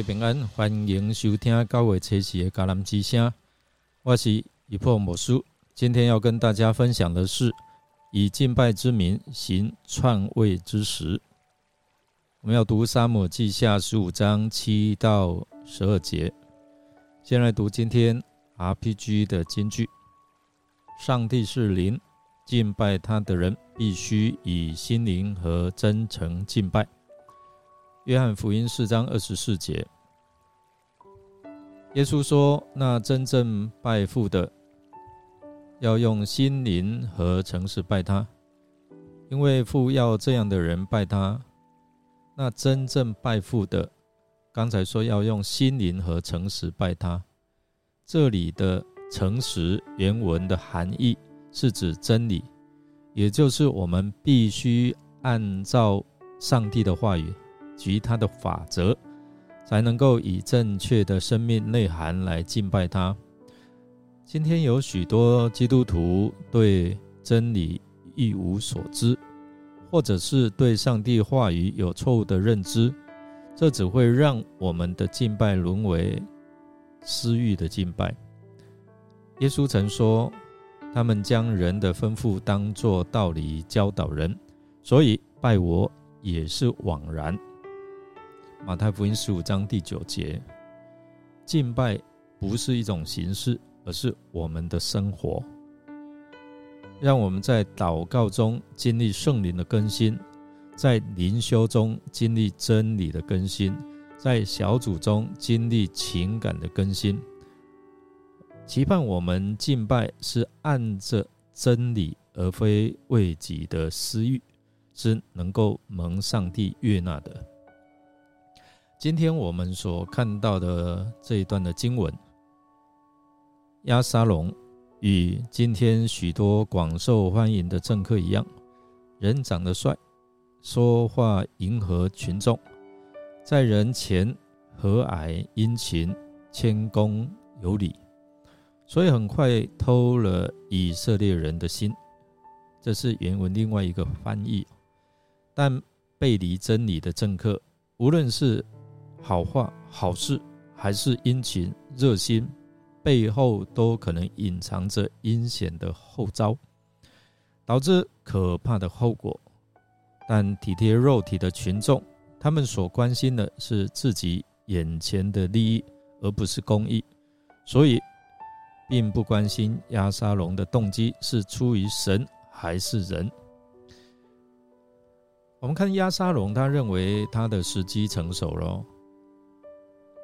家平安，欢迎收听九月七日的《迦南之声》。我是一破魔术，今天要跟大家分享的是以敬拜之名行篡位之时。我们要读《沙漠记下》十五章七到十二节。先来读今天 RPG 的金句：上帝是灵，敬拜他的人必须以心灵和真诚敬拜。约翰福音四章二十四节，耶稣说：“那真正拜父的，要用心灵和诚实拜他，因为父要这样的人拜他。那真正拜父的，刚才说要用心灵和诚实拜他。这里的诚实原文的含义是指真理，也就是我们必须按照上帝的话语。”及他的法则，才能够以正确的生命内涵来敬拜他。今天有许多基督徒对真理一无所知，或者是对上帝话语有错误的认知，这只会让我们的敬拜沦为私欲的敬拜。耶稣曾说，他们将人的吩咐当作道理教导人，所以拜我也是枉然。马太福音十五章第九节，敬拜不是一种形式，而是我们的生活。让我们在祷告中经历圣灵的更新，在灵修中经历真理的更新，在小组中经历情感的更新。期盼我们敬拜是按着真理，而非为己的私欲，是能够蒙上帝悦纳的。今天我们所看到的这一段的经文，亚沙龙与今天许多广受欢迎的政客一样，人长得帅，说话迎合群众，在人前和蔼殷勤、谦恭有礼，所以很快偷了以色列人的心。这是原文另外一个翻译。但背离真理的政客，无论是好话、好事，还是殷勤、热心，背后都可能隐藏着阴险的后招，导致可怕的后果。但体贴肉体的群众，他们所关心的是自己眼前的利益，而不是公益，所以并不关心亚沙龙的动机是出于神还是人。我们看亚沙龙，他认为他的时机成熟了。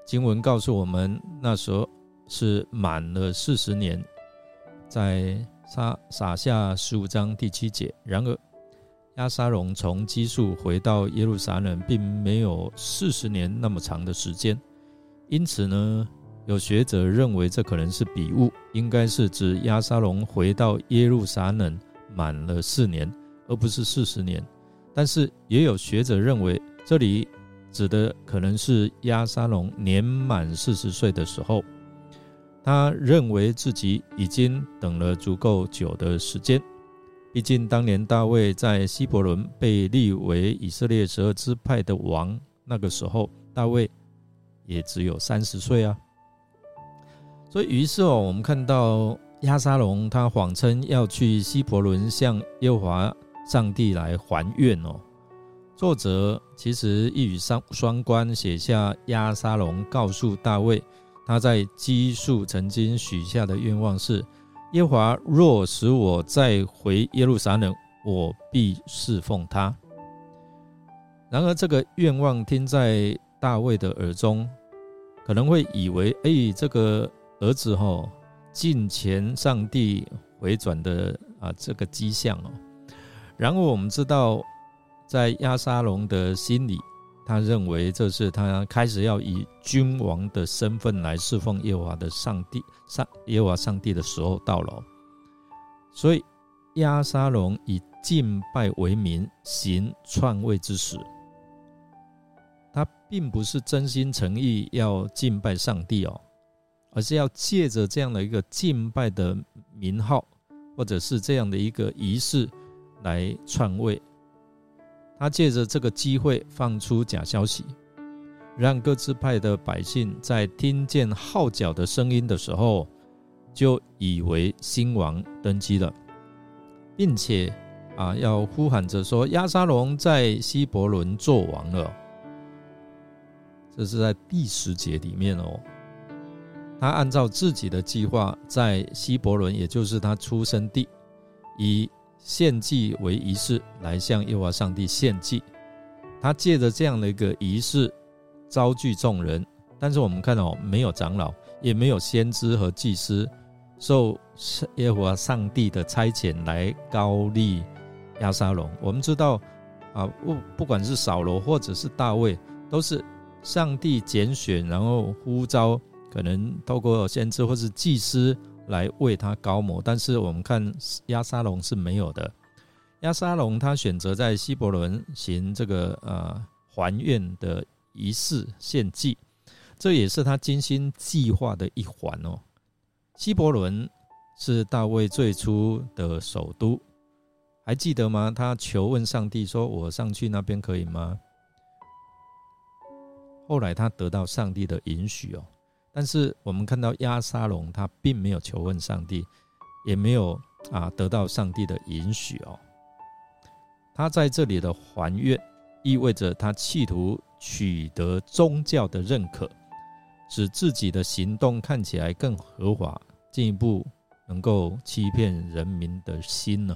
经文告诉我们，那时候是满了四十年，在撒撒下十五章第七节。然而，亚沙龙从基述回到耶路撒冷，并没有四十年那么长的时间。因此呢，有学者认为这可能是笔误，应该是指亚沙龙回到耶路撒冷满了四年，而不是四十年。但是，也有学者认为这里。指的可能是亚沙龙年满四十岁的时候，他认为自己已经等了足够久的时间。毕竟当年大卫在希伯伦被立为以色列十二支派的王，那个时候大卫也只有三十岁啊。所以，于是哦，我们看到亚沙龙他谎称要去希伯伦向耶和华上帝来还愿哦。作者其实一语双双关，写下亚沙龙告诉大卫，他在基述曾经许下的愿望是：耶华若使我再回耶路撒冷，我必侍奉他。然而，这个愿望听在大卫的耳中，可能会以为，哎，这个儿子哈近前上帝回转的啊这个迹象哦。然而，我们知道。在亚沙龙的心里，他认为这是他开始要以君王的身份来侍奉耶和华的上帝、上耶和华上帝的时候到了。所以亚沙龙以敬拜为名行篡位之时，他并不是真心诚意要敬拜上帝哦，而是要借着这样的一个敬拜的名号，或者是这样的一个仪式来篡位。他借着这个机会放出假消息，让各支派的百姓在听见号角的声音的时候，就以为新王登基了，并且啊，要呼喊着说：“亚沙龙在希伯伦做王了。”这是在第十节里面哦。他按照自己的计划，在希伯伦，也就是他出生地，以献祭为仪式来向耶和华上帝献祭。他借着这样的一个仪式。招聚众人，但是我们看到没有长老，也没有先知和祭司，受耶和华上帝的差遣来高立亚沙龙。我们知道啊，不不管是扫罗或者是大卫，都是上帝拣选，然后呼召，可能透过先知或是祭司来为他高摩。但是我们看亚沙龙是没有的，亚沙龙他选择在希伯伦行这个呃还愿的。仪式献祭，这也是他精心计划的一环哦。希伯伦是大卫最初的首都，还记得吗？他求问上帝说：“我上去那边可以吗？”后来他得到上帝的允许哦。但是我们看到亚沙龙，他并没有求问上帝，也没有啊得到上帝的允许哦。他在这里的还愿，意味着他企图。取得宗教的认可，使自己的行动看起来更合法，进一步能够欺骗人民的心呢。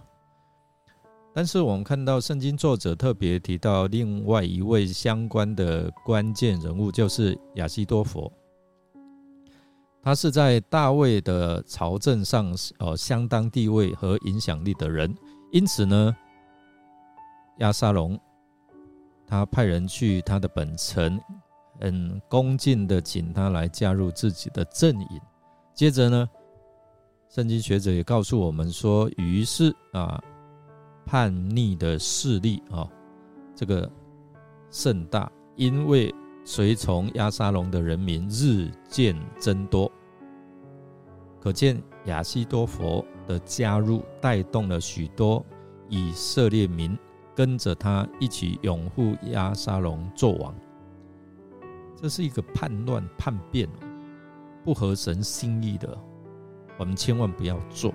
但是我们看到圣经作者特别提到另外一位相关的关键人物，就是亚西多佛。他是在大卫的朝政上呃相当地位和影响力的人，因此呢，亚沙龙。他派人去他的本城，很恭敬的请他来加入自己的阵营。接着呢，圣经学者也告诉我们说，于是啊，叛逆的势力啊，这个甚大，因为随从亚沙龙的人民日渐增多，可见亚西多佛的加入带动了许多以色列民。跟着他一起拥护亚沙龙做王，这是一个叛乱叛变、不合神心意的，我们千万不要做。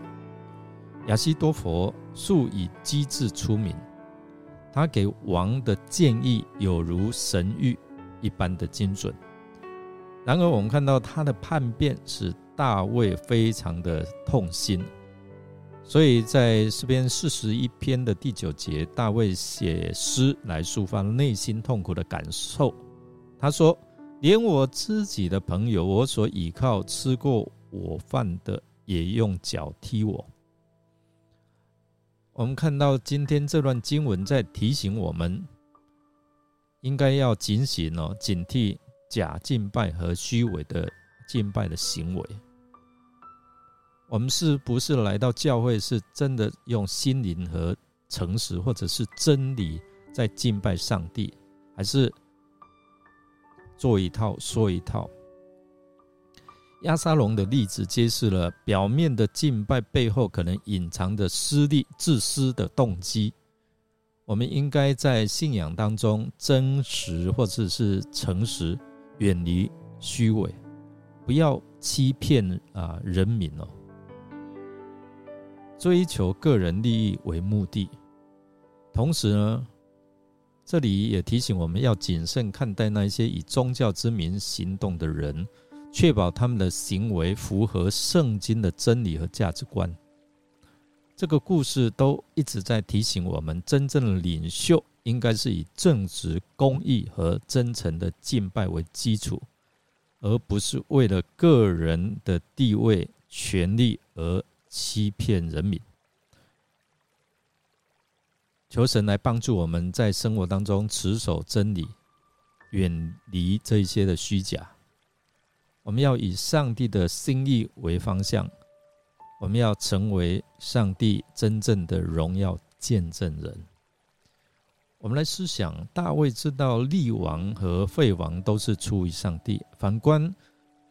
亚西多佛素以机智出名，他给王的建议有如神谕一般的精准。然而，我们看到他的叛变使大卫非常的痛心。所以在诗篇四十一篇的第九节，大卫写诗来抒发内心痛苦的感受。他说：“连我自己的朋友，我所倚靠、吃过我饭的，也用脚踢我。”我们看到今天这段经文在提醒我们，应该要警醒哦，警惕假敬拜和虚伪的敬拜的行为。我们是不是来到教会，是真的用心灵和诚实，或者是真理在敬拜上帝，还是做一套说一套？亚沙龙的例子揭示了表面的敬拜背后可能隐藏的私利、自私的动机。我们应该在信仰当中真实，或者是诚实，远离虚伪，不要欺骗啊人民哦。追求个人利益为目的，同时呢，这里也提醒我们要谨慎看待那些以宗教之名行动的人，确保他们的行为符合圣经的真理和价值观。这个故事都一直在提醒我们，真正的领袖应该是以正直、公义和真诚的敬拜为基础，而不是为了个人的地位、权利而。欺骗人民，求神来帮助我们在生活当中持守真理，远离这一些的虚假。我们要以上帝的心意为方向，我们要成为上帝真正的荣耀见证人。我们来思想，大卫知道立王和废王都是出于上帝，反观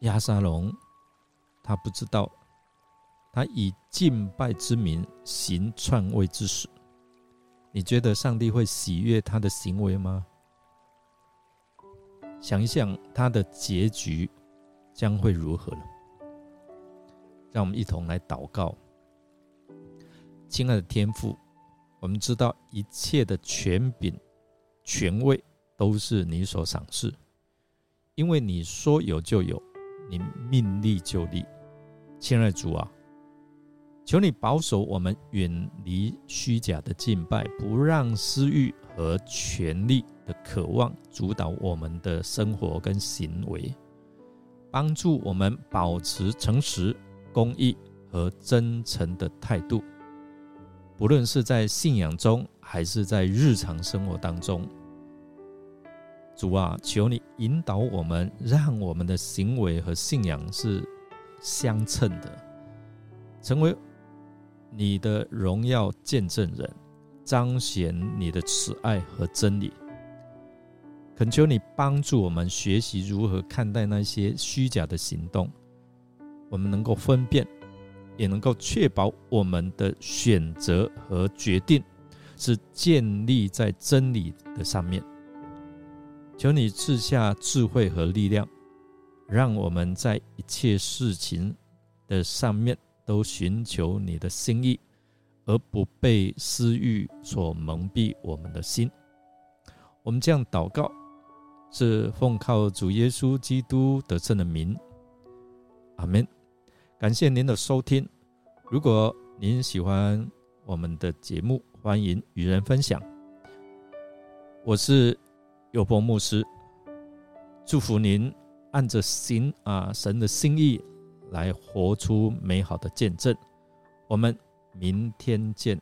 亚沙龙，他不知道。他以敬拜之名行篡位之事，你觉得上帝会喜悦他的行为吗？想一想他的结局将会如何了。让我们一同来祷告，亲爱的天父，我们知道一切的权柄、权位都是你所赏赐，因为你说有就有，你命立就立。亲爱的主啊！求你保守我们远离虚假的敬拜，不让私欲和权力的渴望主导我们的生活跟行为，帮助我们保持诚实、公义和真诚的态度。不论是在信仰中，还是在日常生活当中，主啊，求你引导我们，让我们的行为和信仰是相称的，成为。你的荣耀见证人，彰显你的慈爱和真理。恳求你帮助我们学习如何看待那些虚假的行动，我们能够分辨，也能够确保我们的选择和决定是建立在真理的上面。求你赐下智慧和力量，让我们在一切事情的上面。都寻求你的心意，而不被私欲所蒙蔽我们的心。我们这样祷告，是奉靠主耶稣基督得胜的名。阿门。感谢您的收听。如果您喜欢我们的节目，欢迎与人分享。我是有波牧师，祝福您按着心啊神的心意。来活出美好的见证。我们明天见。